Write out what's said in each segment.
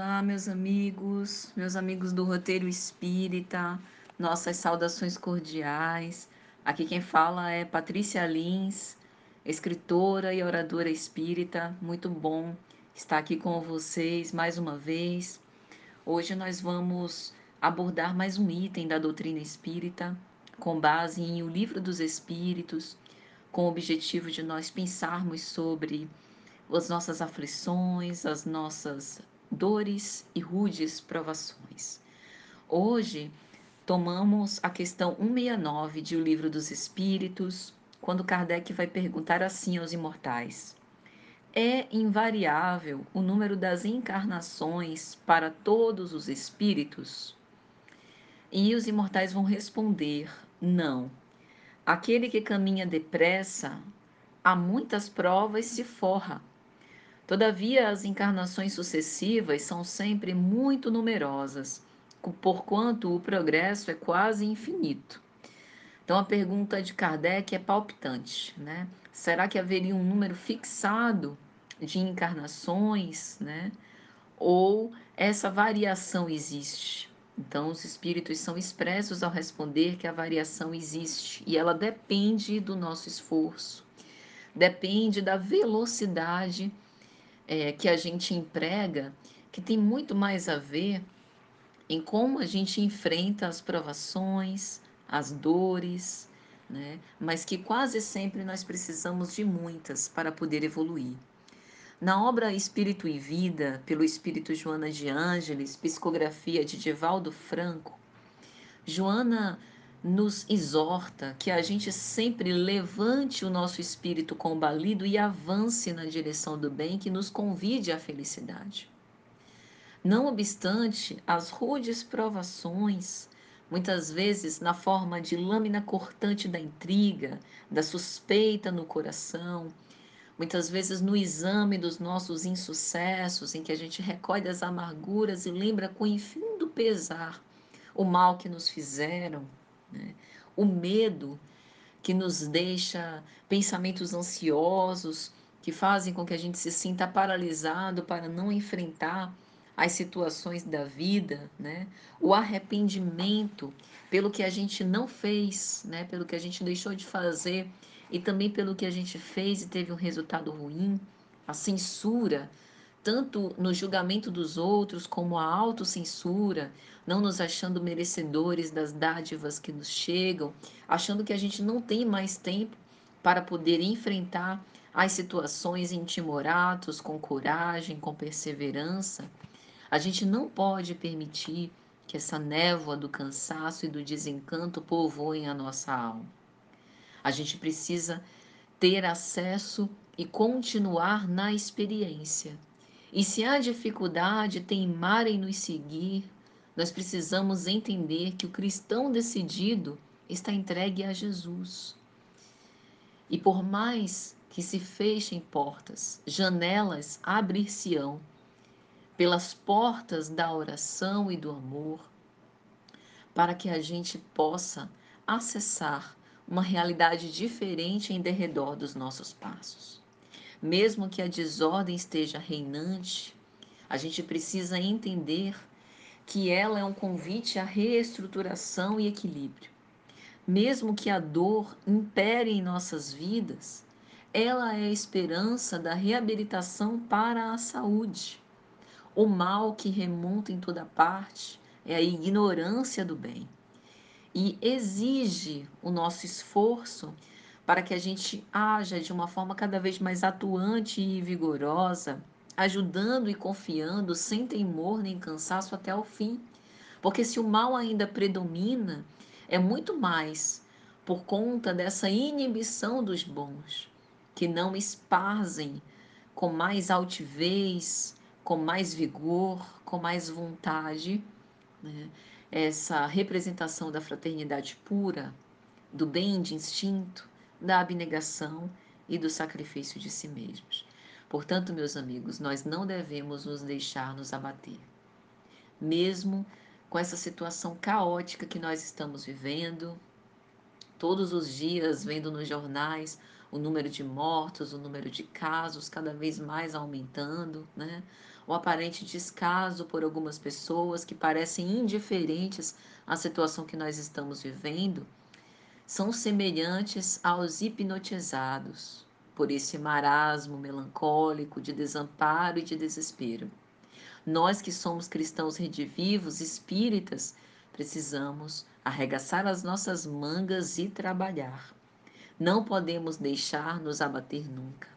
Olá, meus amigos, meus amigos do Roteiro Espírita, nossas saudações cordiais. Aqui quem fala é Patrícia Lins, escritora e oradora espírita. Muito bom estar aqui com vocês mais uma vez. Hoje nós vamos abordar mais um item da doutrina espírita, com base em O Livro dos Espíritos, com o objetivo de nós pensarmos sobre as nossas aflições, as nossas dores e rudes provações. Hoje tomamos a questão 169 de O Livro dos Espíritos, quando Kardec vai perguntar assim aos imortais: É invariável o número das encarnações para todos os espíritos? E os imortais vão responder: Não. Aquele que caminha depressa, a muitas provas se forra Todavia, as encarnações sucessivas são sempre muito numerosas, porquanto o progresso é quase infinito. Então, a pergunta de Kardec é palpitante, né? Será que haveria um número fixado de encarnações, né? Ou essa variação existe? Então, os espíritos são expressos ao responder que a variação existe e ela depende do nosso esforço, depende da velocidade é, que a gente emprega, que tem muito mais a ver em como a gente enfrenta as provações, as dores, né? mas que quase sempre nós precisamos de muitas para poder evoluir. Na obra Espírito e Vida, pelo Espírito Joana de Ângeles, psicografia de Divaldo Franco, Joana nos exorta que a gente sempre levante o nosso espírito combalido e avance na direção do bem que nos convide à felicidade. Não obstante as rudes provações, muitas vezes na forma de lâmina cortante da intriga, da suspeita no coração, muitas vezes no exame dos nossos insucessos, em que a gente recolhe as amarguras e lembra com infindo pesar o mal que nos fizeram, né? O medo que nos deixa pensamentos ansiosos, que fazem com que a gente se sinta paralisado para não enfrentar as situações da vida, né? O arrependimento pelo que a gente não fez, né? Pelo que a gente deixou de fazer e também pelo que a gente fez e teve um resultado ruim, a censura tanto no julgamento dos outros como a autocensura, não nos achando merecedores das dádivas que nos chegam, achando que a gente não tem mais tempo para poder enfrentar as situações em timoratos com coragem, com perseverança. A gente não pode permitir que essa névoa do cansaço e do desencanto povoem a nossa alma. A gente precisa ter acesso e continuar na experiência e se há dificuldade teimar em nos seguir, nós precisamos entender que o cristão decidido está entregue a Jesus. E por mais que se fechem portas, janelas abrir-se-ão pelas portas da oração e do amor, para que a gente possa acessar uma realidade diferente em derredor dos nossos passos. Mesmo que a desordem esteja reinante, a gente precisa entender que ela é um convite à reestruturação e equilíbrio. Mesmo que a dor impere em nossas vidas, ela é a esperança da reabilitação para a saúde. O mal que remonta em toda parte é a ignorância do bem e exige o nosso esforço para que a gente haja de uma forma cada vez mais atuante e vigorosa, ajudando e confiando sem temor nem cansaço até o fim. Porque se o mal ainda predomina, é muito mais por conta dessa inibição dos bons, que não esparzem com mais altivez, com mais vigor, com mais vontade, né? essa representação da fraternidade pura, do bem de instinto, da abnegação e do sacrifício de si mesmos. Portanto, meus amigos, nós não devemos nos deixar nos abater. Mesmo com essa situação caótica que nós estamos vivendo, todos os dias vendo nos jornais o número de mortos, o número de casos cada vez mais aumentando, né? o aparente descaso por algumas pessoas que parecem indiferentes à situação que nós estamos vivendo, são semelhantes aos hipnotizados por esse marasmo melancólico de desamparo e de desespero. Nós que somos cristãos redivivos, espíritas, precisamos arregaçar as nossas mangas e trabalhar. Não podemos deixar nos abater nunca.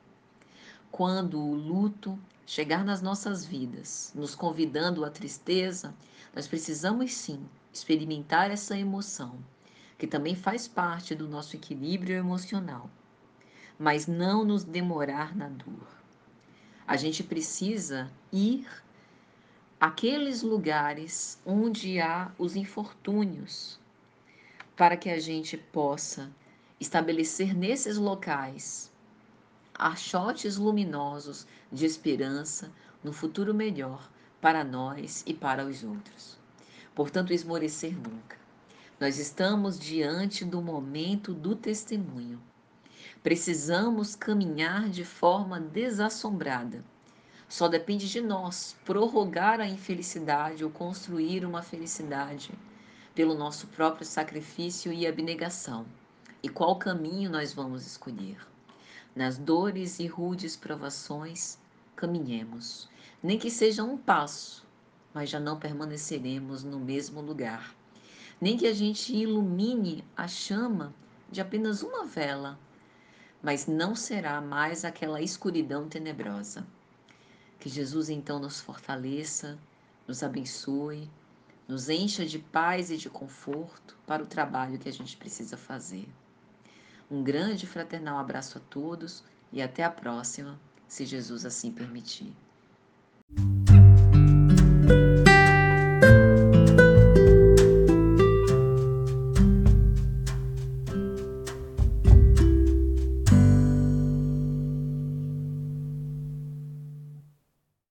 Quando o luto chegar nas nossas vidas, nos convidando à tristeza, nós precisamos sim experimentar essa emoção que também faz parte do nosso equilíbrio emocional, mas não nos demorar na dor. A gente precisa ir àqueles lugares onde há os infortúnios, para que a gente possa estabelecer nesses locais achotes luminosos de esperança no futuro melhor para nós e para os outros. Portanto, esmorecer nunca. Nós estamos diante do momento do testemunho. Precisamos caminhar de forma desassombrada. Só depende de nós prorrogar a infelicidade ou construir uma felicidade pelo nosso próprio sacrifício e abnegação. E qual caminho nós vamos escolher? Nas dores e rudes provações, caminhemos, nem que seja um passo, mas já não permaneceremos no mesmo lugar nem que a gente ilumine a chama de apenas uma vela, mas não será mais aquela escuridão tenebrosa. Que Jesus então nos fortaleça, nos abençoe, nos encha de paz e de conforto para o trabalho que a gente precisa fazer. Um grande fraternal abraço a todos e até a próxima, se Jesus assim permitir.